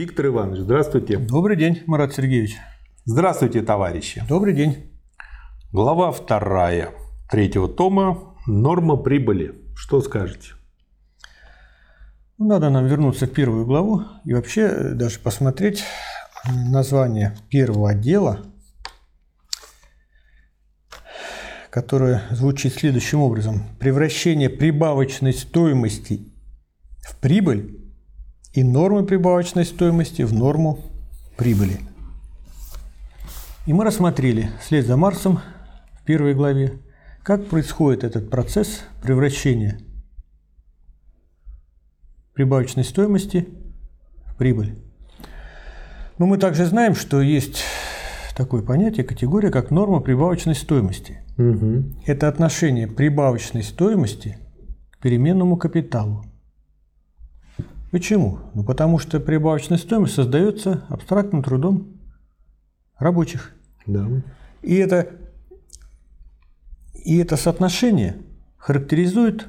Виктор Иванович, здравствуйте. Добрый день, Марат Сергеевич. Здравствуйте, товарищи. Добрый день. Глава вторая третьего тома «Норма прибыли». Что скажете? Ну, надо нам вернуться в первую главу и вообще даже посмотреть название первого отдела, которое звучит следующим образом. Превращение прибавочной стоимости в прибыль и нормы прибавочной стоимости в норму прибыли. И мы рассмотрели вслед за Марсом в первой главе, как происходит этот процесс превращения прибавочной стоимости в прибыль. Но мы также знаем, что есть такое понятие, категория, как норма прибавочной стоимости. Угу. Это отношение прибавочной стоимости к переменному капиталу. Почему? Ну, потому что прибавочная стоимость создается абстрактным трудом рабочих. Да. И это, и это соотношение характеризует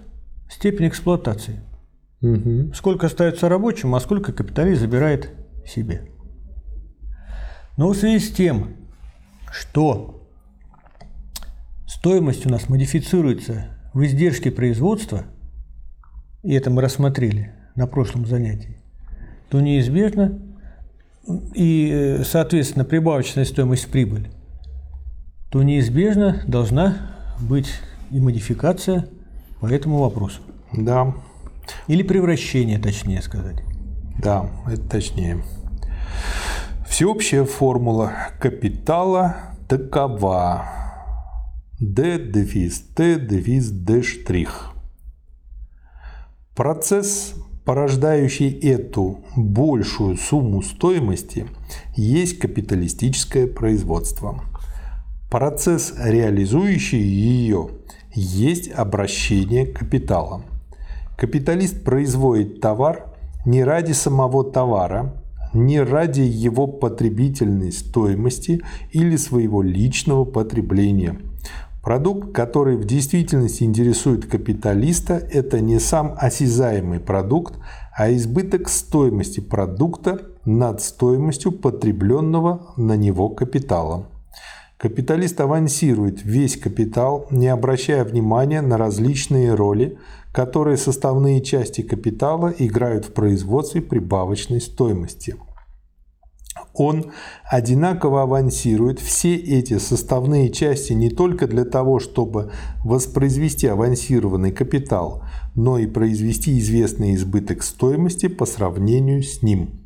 степень эксплуатации. Угу. Сколько остается рабочим, а сколько капиталист забирает себе. Но в связи с тем, что стоимость у нас модифицируется в издержке производства, и это мы рассмотрели – на прошлом занятии, то неизбежно и, э, соответственно, прибавочная стоимость прибыли, то неизбежно должна быть и модификация по этому вопросу. Да. Или превращение, точнее сказать. Да, это точнее. Всеобщая формула капитала такова. D дефис Т дефис D штрих. Процесс порождающий эту большую сумму стоимости, есть капиталистическое производство. Процесс, реализующий ее, есть обращение капитала. Капиталист производит товар не ради самого товара, не ради его потребительной стоимости или своего личного потребления – Продукт, который в действительности интересует капиталиста, это не сам осязаемый продукт, а избыток стоимости продукта над стоимостью потребленного на него капитала. Капиталист авансирует весь капитал, не обращая внимания на различные роли, которые составные части капитала играют в производстве прибавочной стоимости – он одинаково авансирует все эти составные части не только для того, чтобы воспроизвести авансированный капитал, но и произвести известный избыток стоимости по сравнению с ним.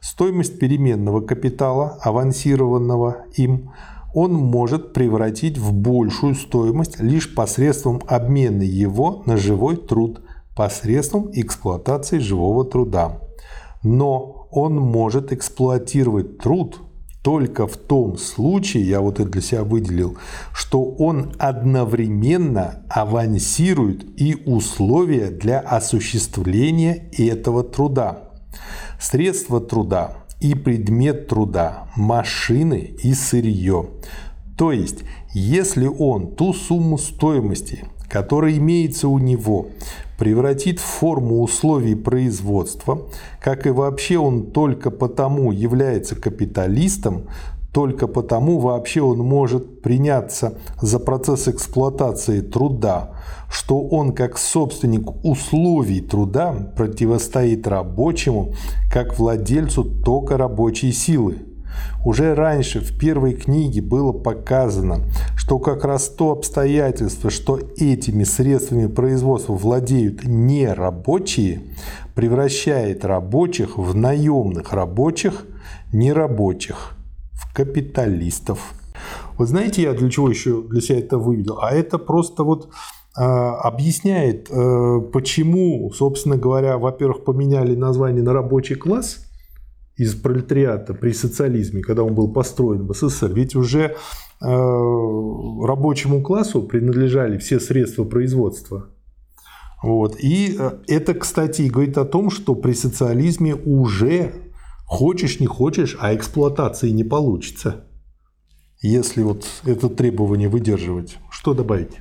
Стоимость переменного капитала, авансированного им, он может превратить в большую стоимость лишь посредством обмена его на живой труд, посредством эксплуатации живого труда. Но он может эксплуатировать труд только в том случае, я вот это для себя выделил, что он одновременно авансирует и условия для осуществления этого труда. Средства труда и предмет труда, машины и сырье. То есть, если он ту сумму стоимости, которая имеется у него, превратит в форму условий производства, как и вообще он только потому является капиталистом, только потому вообще он может приняться за процесс эксплуатации труда, что он как собственник условий труда противостоит рабочему, как владельцу тока рабочей силы. Уже раньше в первой книге было показано, что как раз то обстоятельство, что этими средствами производства владеют не рабочие, превращает рабочих в наемных рабочих, нерабочих, в капиталистов. Вот знаете, я для чего еще для себя это вывел? А это просто вот э, объясняет, э, почему, собственно говоря, во-первых, поменяли название на рабочий класс – из пролетариата при социализме, когда он был построен в СССР, ведь уже э, рабочему классу принадлежали все средства производства. Вот. И э, это, кстати, говорит о том, что при социализме уже хочешь, не хочешь, а эксплуатации не получится. Если вот это требование выдерживать. Что добавить?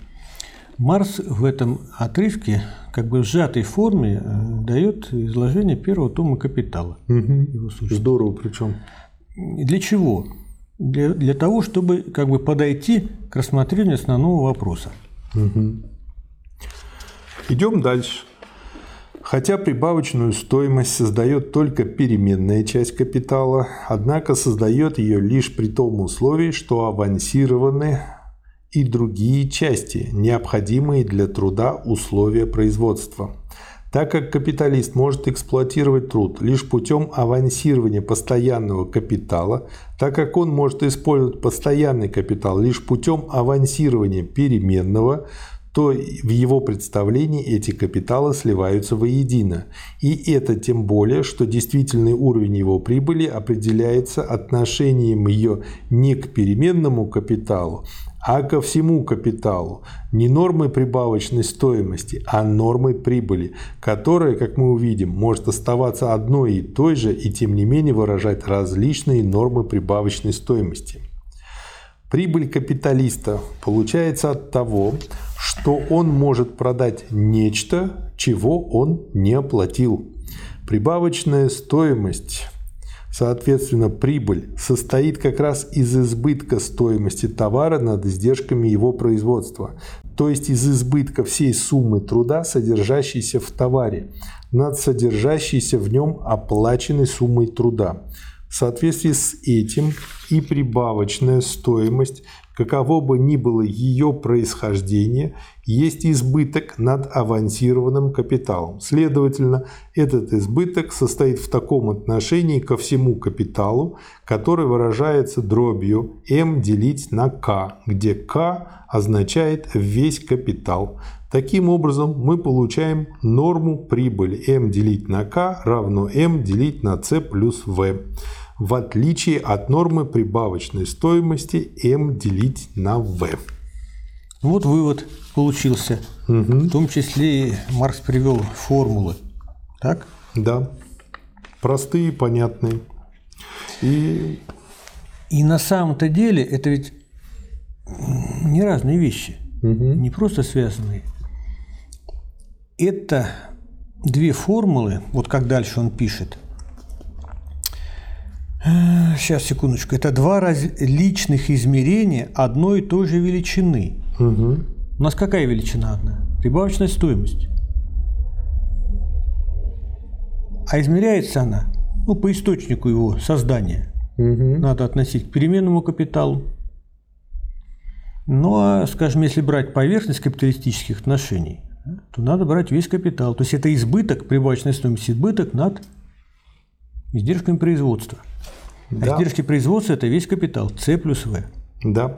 Марс в этом отрывке, как бы в сжатой форме э, дает изложение первого тома «Капитала». Его Здорово причем. Для чего? Для, для того, чтобы как бы подойти к рассмотрению основного вопроса. Угу. Идем дальше. Хотя прибавочную стоимость создает только переменная часть капитала, однако создает ее лишь при том условии, что авансированы и другие части, необходимые для труда условия производства. Так как капиталист может эксплуатировать труд лишь путем авансирования постоянного капитала, так как он может использовать постоянный капитал лишь путем авансирования переменного, то в его представлении эти капиталы сливаются воедино. И это тем более, что действительный уровень его прибыли определяется отношением ее не к переменному капиталу, а ко всему капиталу, не нормой прибавочной стоимости, а нормой прибыли, которая, как мы увидим, может оставаться одной и той же и тем не менее выражать различные нормы прибавочной стоимости. Прибыль капиталиста получается от того, что он может продать нечто, чего он не оплатил. Прибавочная стоимость Соответственно, прибыль состоит как раз из избытка стоимости товара над издержками его производства, то есть из избытка всей суммы труда, содержащейся в товаре, над содержащейся в нем оплаченной суммой труда. В соответствии с этим и прибавочная стоимость каково бы ни было ее происхождение, есть избыток над авансированным капиталом. Следовательно, этот избыток состоит в таком отношении ко всему капиталу, который выражается дробью m делить на k, где k означает весь капитал. Таким образом, мы получаем норму прибыли m делить на k равно m делить на c плюс v в отличие от нормы прибавочной стоимости m делить на v. Вот вывод получился. Угу. В том числе и Маркс привел формулы. Так? Да. Простые, понятные. И... и на самом-то деле это ведь не разные вещи, угу. не просто связанные. Это две формулы, вот как дальше он пишет – Сейчас, секундочку. Это два различных измерения одной и той же величины. Угу. У нас какая величина одна? Прибавочная стоимость. А измеряется она ну, по источнику его создания. Угу. Надо относить к переменному капиталу. Ну, а, скажем, если брать поверхность капиталистических отношений, то надо брать весь капитал. То есть это избыток, прибавочная стоимость избыток над издержками производства. Да. А издержки производства – это весь капитал, С плюс В. Да.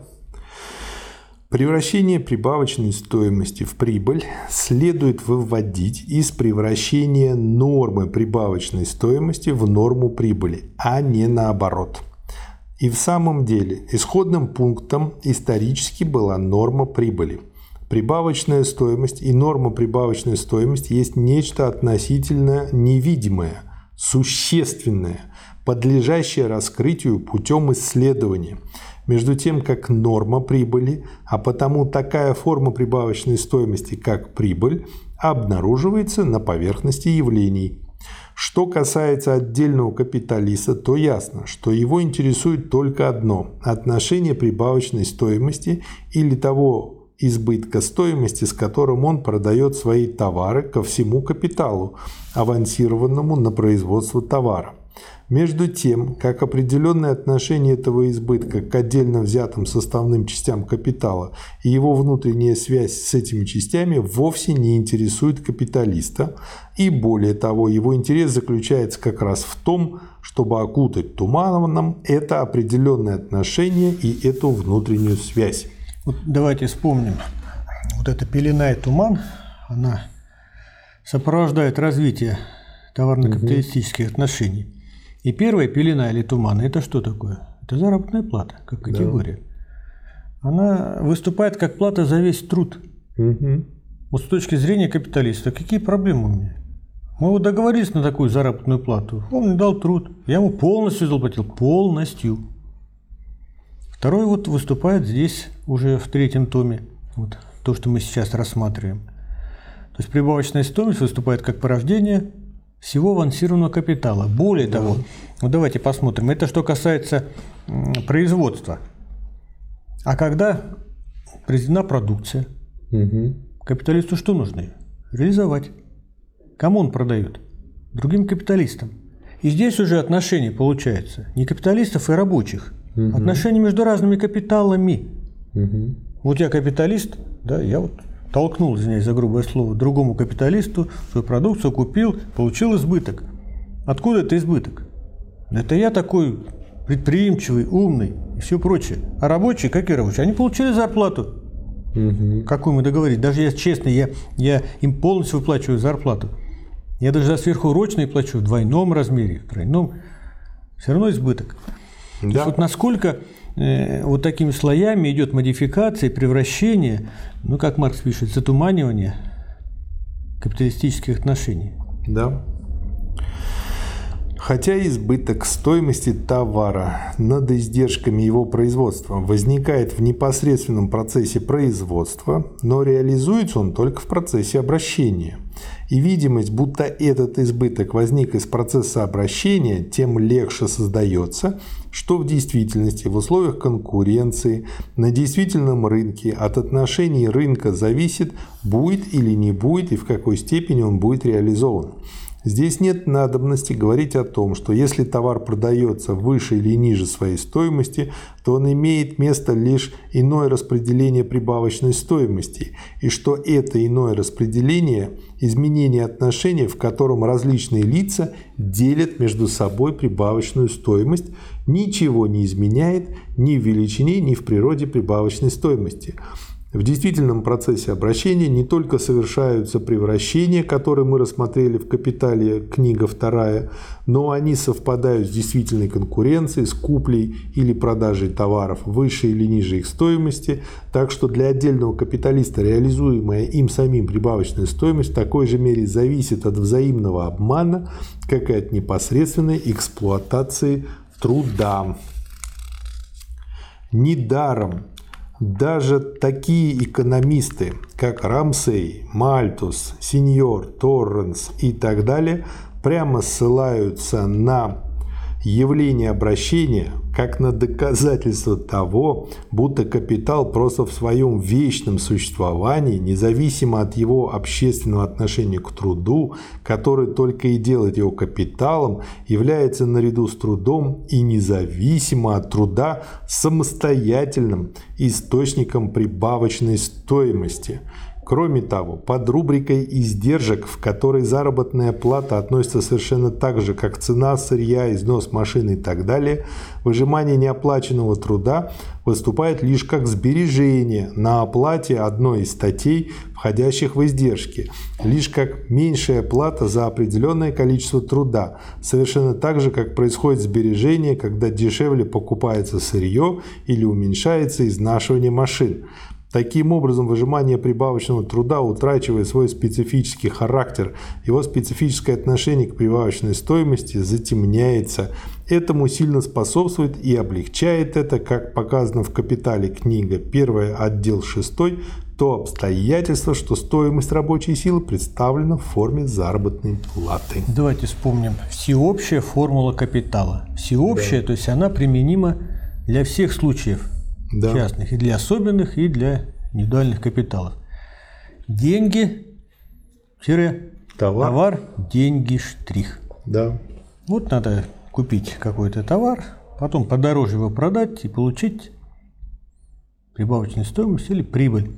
Превращение прибавочной стоимости в прибыль следует выводить из превращения нормы прибавочной стоимости в норму прибыли, а не наоборот. И в самом деле исходным пунктом исторически была норма прибыли. Прибавочная стоимость и норма прибавочной стоимости есть нечто относительно невидимое, существенное, подлежащее раскрытию путем исследования, между тем как норма прибыли, а потому такая форма прибавочной стоимости, как прибыль, обнаруживается на поверхности явлений. Что касается отдельного капиталиста, то ясно, что его интересует только одно – отношение прибавочной стоимости или того избытка стоимости, с которым он продает свои товары ко всему капиталу, авансированному на производство товара. Между тем, как определенное отношение этого избытка к отдельно взятым составным частям капитала и его внутренняя связь с этими частями вовсе не интересует капиталиста, и более того, его интерес заключается как раз в том, чтобы окутать туманом это определенное отношение и эту внутреннюю связь. Вот давайте вспомним. Вот эта пелена и туман, она сопровождает развитие товарно-капиталистических угу. отношений. И первая пелена или туман – это что такое? Это заработная плата, как категория. Да. Она выступает как плата за весь труд. Угу. Вот с точки зрения капиталиста, какие проблемы у меня? Мы вот договорились на такую заработную плату. Он мне дал труд. Я ему полностью заплатил. Полностью. Второй вот выступает здесь уже в третьем томе. Вот то, что мы сейчас рассматриваем. То есть прибавочная стоимость выступает как порождение всего авансированного капитала. Более да. того, ну давайте посмотрим, это что касается производства. А когда произведена продукция, угу. капиталисту что нужно? Реализовать. Кому он продает? Другим капиталистам. И здесь уже отношения получается не капиталистов и рабочих, угу. отношения между разными капиталами. Угу. Вот я капиталист, да, я вот толкнул, извиняюсь за грубое слово, другому капиталисту свою продукцию, купил, получил избыток. Откуда это избыток? Это я такой предприимчивый, умный и все прочее. А рабочие, какие рабочие? Они получили зарплату. Угу. Какую мы договорились. Даже я честно, я, я им полностью выплачиваю зарплату. Я даже за сверхурочные плачу в двойном размере, в тройном. Все равно избыток. Да. вот насколько Э, вот такими слоями идет модификация, превращение, ну, как Маркс пишет, затуманивание капиталистических отношений. Да. Хотя избыток стоимости товара над издержками его производства возникает в непосредственном процессе производства, но реализуется он только в процессе обращения – и видимость, будто этот избыток возник из процесса обращения, тем легче создается, что в действительности в условиях конкуренции на действительном рынке от отношений рынка зависит, будет или не будет и в какой степени он будет реализован. Здесь нет надобности говорить о том, что если товар продается выше или ниже своей стоимости, то он имеет место лишь иное распределение прибавочной стоимости, и что это иное распределение – изменение отношений, в котором различные лица делят между собой прибавочную стоимость, ничего не изменяет ни в величине, ни в природе прибавочной стоимости – в действительном процессе обращения не только совершаются превращения, которые мы рассмотрели в «Капитале» книга вторая, но они совпадают с действительной конкуренцией, с куплей или продажей товаров выше или ниже их стоимости, так что для отдельного капиталиста реализуемая им самим прибавочная стоимость в такой же мере зависит от взаимного обмана, как и от непосредственной эксплуатации труда. Недаром даже такие экономисты, как Рамсей, Мальтус, Сеньор, Торренс и так далее, прямо ссылаются на явление обращения как на доказательство того, будто капитал просто в своем вечном существовании, независимо от его общественного отношения к труду, который только и делает его капиталом, является наряду с трудом и независимо от труда самостоятельным источником прибавочной стоимости – Кроме того, под рубрикой «Издержек», в которой заработная плата относится совершенно так же, как цена сырья, износ машины и так далее, выжимание неоплаченного труда выступает лишь как сбережение на оплате одной из статей, входящих в издержки, лишь как меньшая плата за определенное количество труда, совершенно так же, как происходит сбережение, когда дешевле покупается сырье или уменьшается изнашивание машин. Таким образом, выжимание прибавочного труда утрачивает свой специфический характер, его специфическое отношение к прибавочной стоимости затемняется. Этому сильно способствует и облегчает это, как показано в «Капитале» книга 1, отдел 6, то обстоятельство, что стоимость рабочей силы представлена в форме заработной платы. Давайте вспомним. Всеобщая формула капитала. Всеобщая, да. то есть она применима для всех случаев – да. частных, и для особенных, и для индивидуальных капиталов. Деньги, тире, товар. товар, деньги, штрих. Да. Вот надо купить какой-то товар, потом подороже его продать и получить прибавочную стоимость или прибыль.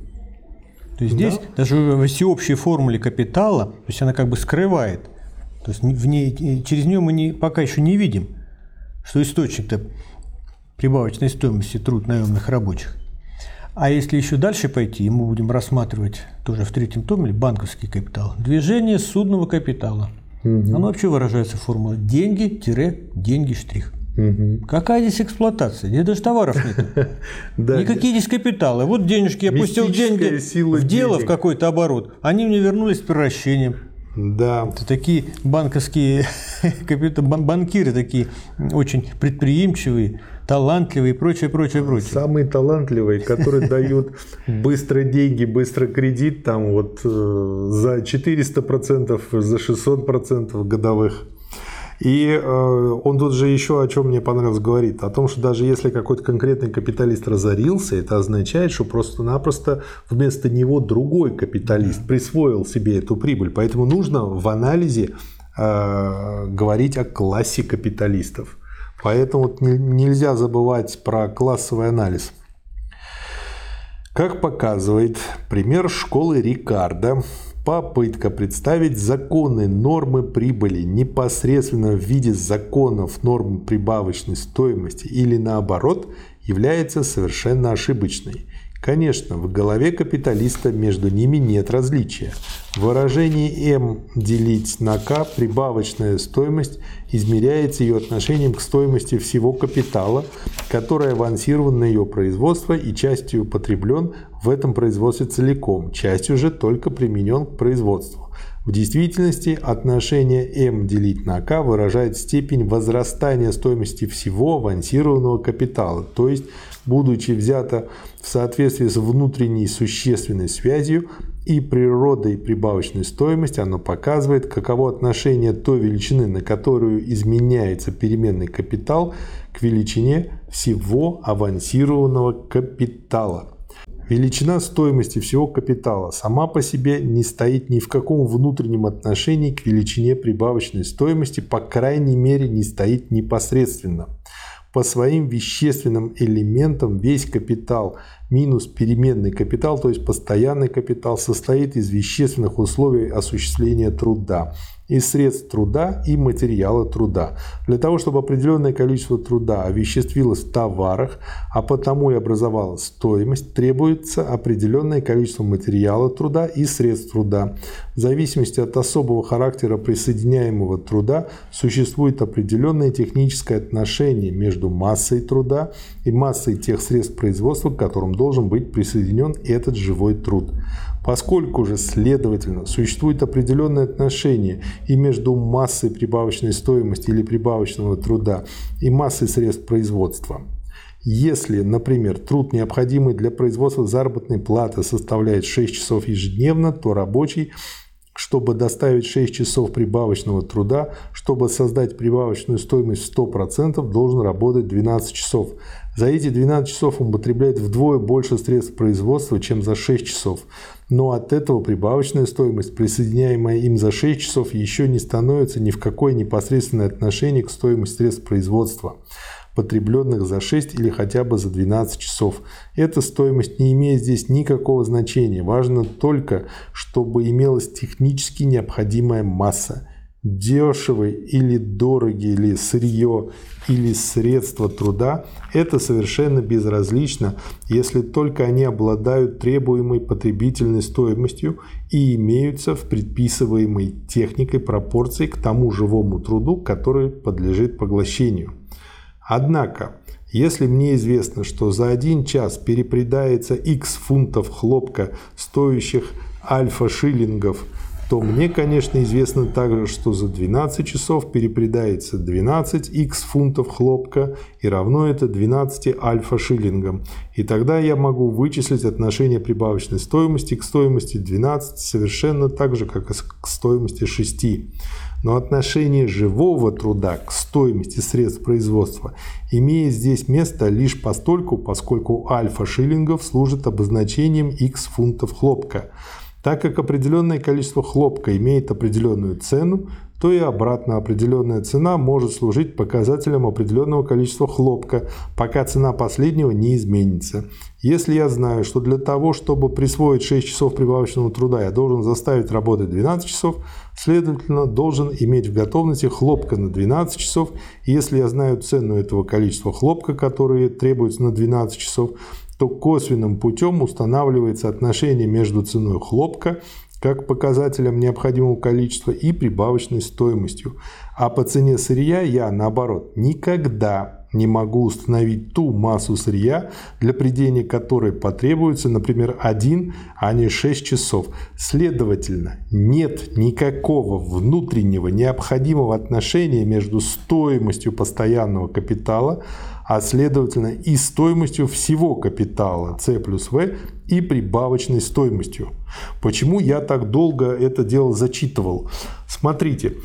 То есть здесь да. даже в всеобщей формуле капитала, то есть она как бы скрывает, то есть в ней, через нее мы не, пока еще не видим, что источник-то прибавочной стоимости труд наемных рабочих. А если еще дальше пойти, мы будем рассматривать тоже в третьем томе банковский капитал. Движение судного капитала. Угу. Оно вообще выражается в формуле деньги-деньги штрих. Угу. Какая здесь эксплуатация? Здесь даже товаров нет. Никакие здесь капиталы. Вот денежки, я пустил деньги в дело, в какой-то оборот. Они мне вернулись с превращением. Да. Это такие банковские банкиры такие очень предприимчивые, талантливые и прочее, прочее, прочее. Самые талантливые, которые дают быстро деньги, быстро кредит, там вот э, за 400%, за 600% годовых. И э, он тут же еще о чем мне понравилось говорит, о том, что даже если какой-то конкретный капиталист разорился, это означает, что просто-напросто вместо него другой капиталист присвоил себе эту прибыль. Поэтому нужно в анализе э, говорить о классе капиталистов. Поэтому нельзя забывать про классовый анализ. Как показывает пример школы Рикардо, попытка представить законы нормы прибыли непосредственно в виде законов норм прибавочной стоимости или наоборот является совершенно ошибочной. Конечно, в голове капиталиста между ними нет различия. В выражении М делить на К прибавочная стоимость измеряется ее отношением к стоимости всего капитала, который авансирован на ее производство и частью употреблен в этом производстве целиком, частью же только применен к производству. В действительности отношение m делить на k выражает степень возрастания стоимости всего авансированного капитала, то есть будучи взято в соответствии с внутренней существенной связью и природой прибавочной стоимости, оно показывает, каково отношение той величины, на которую изменяется переменный капитал, к величине всего авансированного капитала. Величина стоимости всего капитала сама по себе не стоит ни в каком внутреннем отношении к величине прибавочной стоимости, по крайней мере не стоит непосредственно. По своим вещественным элементам весь капитал минус переменный капитал, то есть постоянный капитал, состоит из вещественных условий осуществления труда из средств труда и материала труда. Для того, чтобы определенное количество труда овеществилось в товарах, а потому и образовалась стоимость, требуется определенное количество материала труда и средств труда. В зависимости от особого характера присоединяемого труда существует определенное техническое отношение между массой труда и массой тех средств производства, к которым должен быть присоединен этот живой труд. Поскольку же, следовательно, существует определенное отношение и между массой прибавочной стоимости или прибавочного труда и массой средств производства. Если, например, труд, необходимый для производства заработной платы, составляет 6 часов ежедневно, то рабочий чтобы доставить 6 часов прибавочного труда, чтобы создать прибавочную стоимость в 100%, должен работать 12 часов. За эти 12 часов он потребляет вдвое больше средств производства, чем за 6 часов. Но от этого прибавочная стоимость, присоединяемая им за 6 часов, еще не становится ни в какое непосредственное отношение к стоимости средств производства потребленных за 6 или хотя бы за 12 часов. Эта стоимость не имеет здесь никакого значения. Важно только, чтобы имелась технически необходимая масса дешевый или дорогий или сырье или средства труда, это совершенно безразлично, если только они обладают требуемой потребительной стоимостью и имеются в предписываемой техникой пропорции к тому живому труду, который подлежит поглощению. Однако, если мне известно, что за один час перепредается x фунтов хлопка, стоящих альфа-шиллингов – то мне, конечно, известно также, что за 12 часов перепредается 12 x фунтов хлопка и равно это 12 альфа-шиллингам. И тогда я могу вычислить отношение прибавочной стоимости к стоимости 12 совершенно так же, как и к стоимости 6. Но отношение живого труда к стоимости средств производства имеет здесь место лишь постольку, поскольку альфа шиллингов служит обозначением x фунтов хлопка. Так как определенное количество хлопка имеет определенную цену, то и обратно определенная цена может служить показателем определенного количества хлопка, пока цена последнего не изменится. Если я знаю, что для того, чтобы присвоить 6 часов прибавочного труда, я должен заставить работать 12 часов, следовательно, должен иметь в готовности хлопка на 12 часов. Если я знаю цену этого количества хлопка, которые требуются на 12 часов, то косвенным путем устанавливается отношение между ценой хлопка как показателем необходимого количества и прибавочной стоимостью. А по цене сырья я, наоборот, никогда не могу установить ту массу сырья, для придения которой потребуется, например, 1, а не 6 часов. Следовательно, нет никакого внутреннего необходимого отношения между стоимостью постоянного капитала, а следовательно и стоимостью всего капитала C плюс V и прибавочной стоимостью. Почему я так долго это дело зачитывал? Смотрите,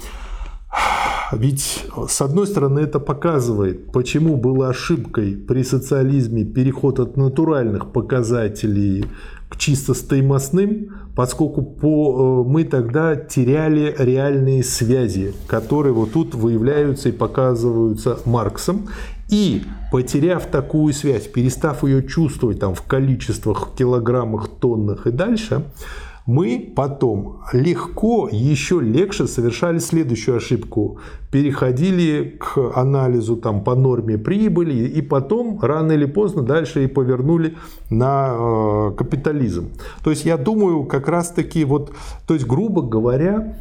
ведь, с одной стороны, это показывает, почему было ошибкой при социализме переход от натуральных показателей к чисто стоимостным, поскольку по, э, мы тогда теряли реальные связи, которые вот тут выявляются и показываются Марксом. И потеряв такую связь, перестав ее чувствовать там, в количествах, килограммах, тоннах и дальше, мы потом легко, еще легче совершали следующую ошибку. Переходили к анализу там, по норме прибыли и потом рано или поздно дальше и повернули на э, капитализм. То есть я думаю, как раз таки вот, то есть грубо говоря,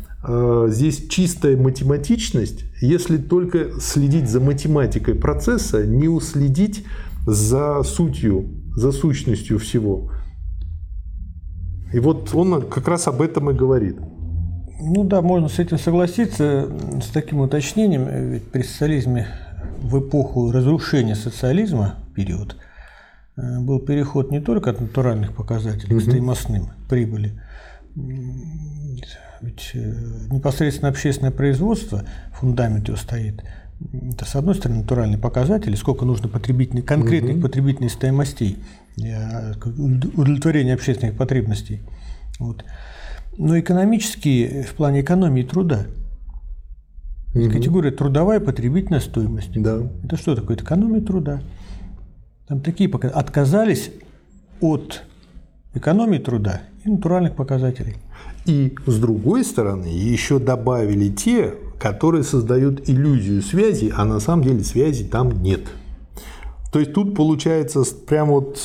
здесь чистая математичность, если только следить за математикой процесса, не уследить за сутью, за сущностью всего. И вот он как раз об этом и говорит. Ну да, можно с этим согласиться, с таким уточнением, ведь при социализме в эпоху разрушения социализма период э, был переход не только от натуральных показателей к стоимостным прибыли, ведь э, непосредственно общественное производство, фундамент его стоит, это, с одной стороны, натуральные показатели, сколько нужно потребительных, конкретных угу. потребительных стоимостей для удовлетворения общественных потребностей. Вот. Но экономические в плане экономии труда. Угу. Категория трудовая потребительная стоимость. Да. Это что такое? Это экономия труда. Там такие показатели. Отказались от экономии труда и натуральных показателей. И с другой стороны, еще добавили те, которые создают иллюзию связи, а на самом деле связи там нет. То есть тут получается прям вот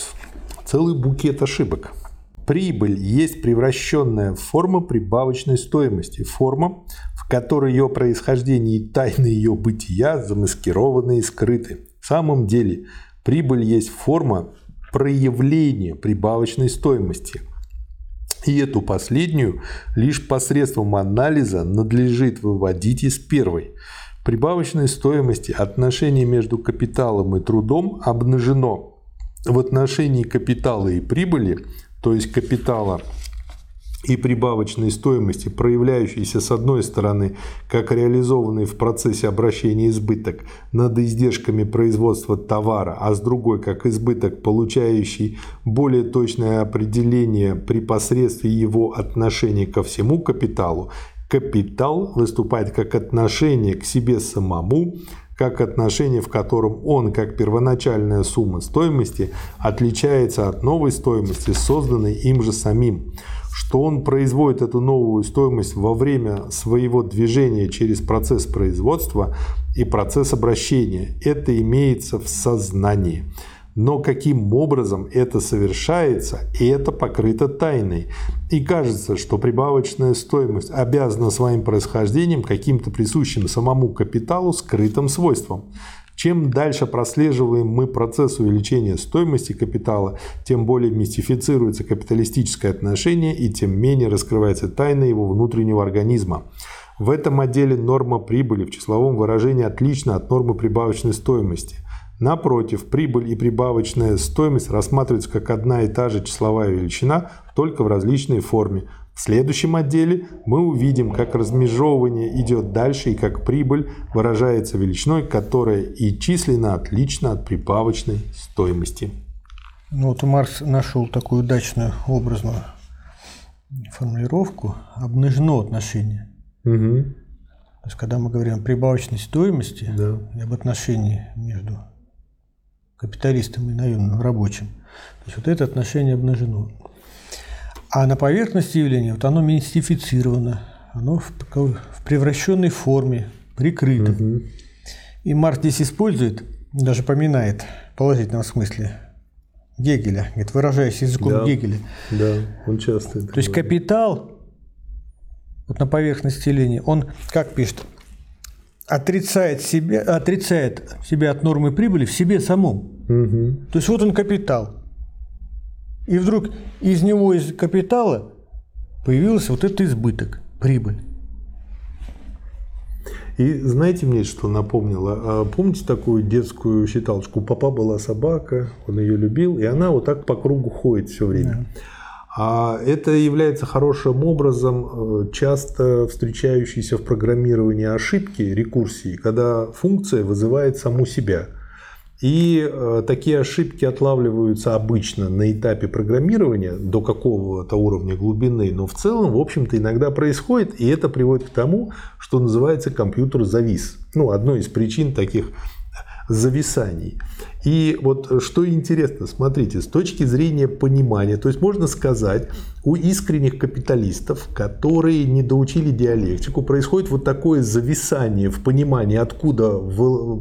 целый букет ошибок. Прибыль есть превращенная форма прибавочной стоимости, форма, в которой ее происхождение и тайны ее бытия замаскированы и скрыты. В самом деле, прибыль есть форма проявления прибавочной стоимости. И эту последнюю лишь посредством анализа надлежит выводить из первой. Прибавочной стоимости отношение между капиталом и трудом обнажено в отношении капитала и прибыли, то есть капитала и прибавочной стоимости, проявляющейся с одной стороны как реализованный в процессе обращения избыток над издержками производства товара, а с другой как избыток, получающий более точное определение при посредстве его отношения ко всему капиталу, капитал выступает как отношение к себе самому, как отношение, в котором он, как первоначальная сумма стоимости, отличается от новой стоимости, созданной им же самим что он производит эту новую стоимость во время своего движения через процесс производства и процесс обращения. Это имеется в сознании. Но каким образом это совершается, это покрыто тайной. И кажется, что прибавочная стоимость обязана своим происхождением каким-то присущим самому капиталу скрытым свойством. Чем дальше прослеживаем мы процесс увеличения стоимости капитала, тем более мистифицируется капиталистическое отношение и тем менее раскрывается тайна его внутреннего организма. В этом отделе норма прибыли в числовом выражении отлична от нормы прибавочной стоимости. Напротив, прибыль и прибавочная стоимость рассматриваются как одна и та же числовая величина, только в различной форме. В следующем отделе мы увидим, как размежевывание идет дальше и как прибыль выражается величиной, которая и численно отлична от прибавочной стоимости. Ну вот Маркс нашел такую удачную образную формулировку «обнажено отношение». Угу. То есть, когда мы говорим о прибавочной стоимости да. и об отношении между капиталистом и наемным рабочим, то есть вот это отношение обнажено. А на поверхности явления вот оно мистифицировано, оно в, в превращенной форме, прикрыто. Угу. И Марк здесь использует, даже поминает в положительном смысле Гегеля, говорит, выражаясь языком да, Гегеля. Да, он часто это То есть капитал вот на поверхности явления, он как пишет, отрицает себя, отрицает себя от нормы прибыли в себе самом. Угу. То есть вот он капитал. И вдруг из него, из капитала, появился вот этот избыток, прибыль. И знаете мне, что напомнило? А помните такую детскую считалочку? У папа была собака, он ее любил, и она вот так по кругу ходит все время. Да. А это является хорошим образом э, часто встречающейся в программировании ошибки, рекурсии, когда функция вызывает саму себя – и э, такие ошибки отлавливаются обычно на этапе программирования до какого-то уровня глубины, но в целом, в общем-то, иногда происходит, и это приводит к тому, что называется компьютер завис. Ну, одной из причин таких зависаний. И вот что интересно, смотрите, с точки зрения понимания, то есть можно сказать, у искренних капиталистов, которые не доучили диалектику, происходит вот такое зависание в понимании, откуда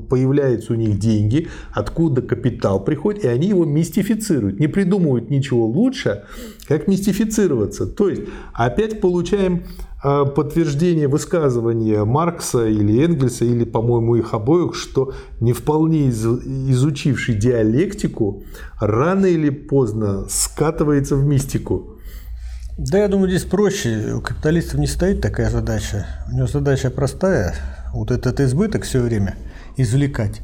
появляются у них деньги, откуда капитал приходит, и они его мистифицируют, не придумывают ничего лучше, как мистифицироваться. То есть опять получаем а, подтверждение высказывания Маркса или Энгельса, или, по-моему, их обоих, что не вполне изучивший диалектику рано или поздно скатывается в мистику. Да, я думаю, здесь проще. У капиталистов не стоит такая задача. У него задача простая. Вот этот избыток все время извлекать.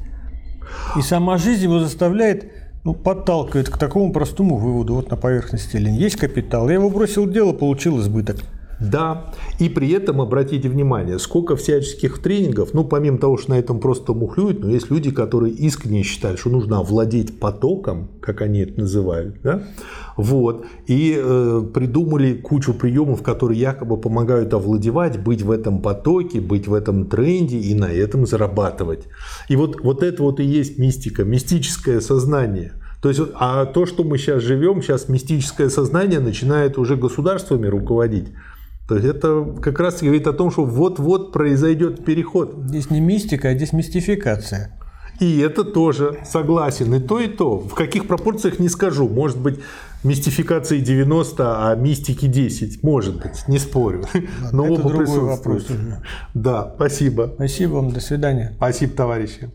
И сама жизнь его заставляет, ну, подталкивает к такому простому выводу. Вот на поверхности линии. Есть капитал. Я его бросил в дело, получил избыток. Да, и при этом обратите внимание, сколько всяческих тренингов, ну, помимо того, что на этом просто мухлюют, но есть люди, которые искренне считают, что нужно овладеть потоком, как они это называют, да, вот, и э, придумали кучу приемов, которые якобы помогают овладевать, быть в этом потоке, быть в этом тренде и на этом зарабатывать. И вот, вот это вот и есть мистика, мистическое сознание – то есть, а то, что мы сейчас живем, сейчас мистическое сознание начинает уже государствами руководить. То есть это как раз говорит о том, что вот-вот произойдет переход. Здесь не мистика, а здесь мистификация. И это тоже согласен. И то, и то. В каких пропорциях не скажу. Может быть, мистификации 90, а мистики 10. Может быть, не спорю. Но это оба другой вопрос. Да, спасибо. Спасибо вам, до свидания. Спасибо, товарищи.